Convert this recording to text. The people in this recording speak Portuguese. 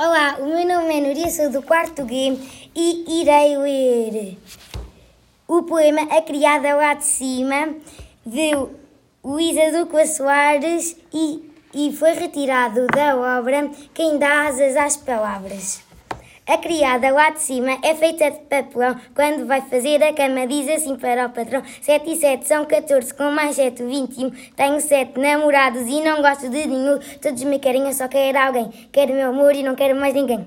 Olá, o meu nome é Núria, sou do quarto G e irei ler o poema A Criada lá de Cima de Luísa Ducla Soares e, e foi retirado da obra Quem dá asas às palavras. A criada lá de cima é feita de papelão. Quando vai fazer a cama, diz assim para o patrão: 7 e 7 são 14, com mais 7, 21. Tenho 7 namorados e não gosto de nenhum. Todos me querem, eu só quero alguém. Quero meu amor e não quero mais ninguém.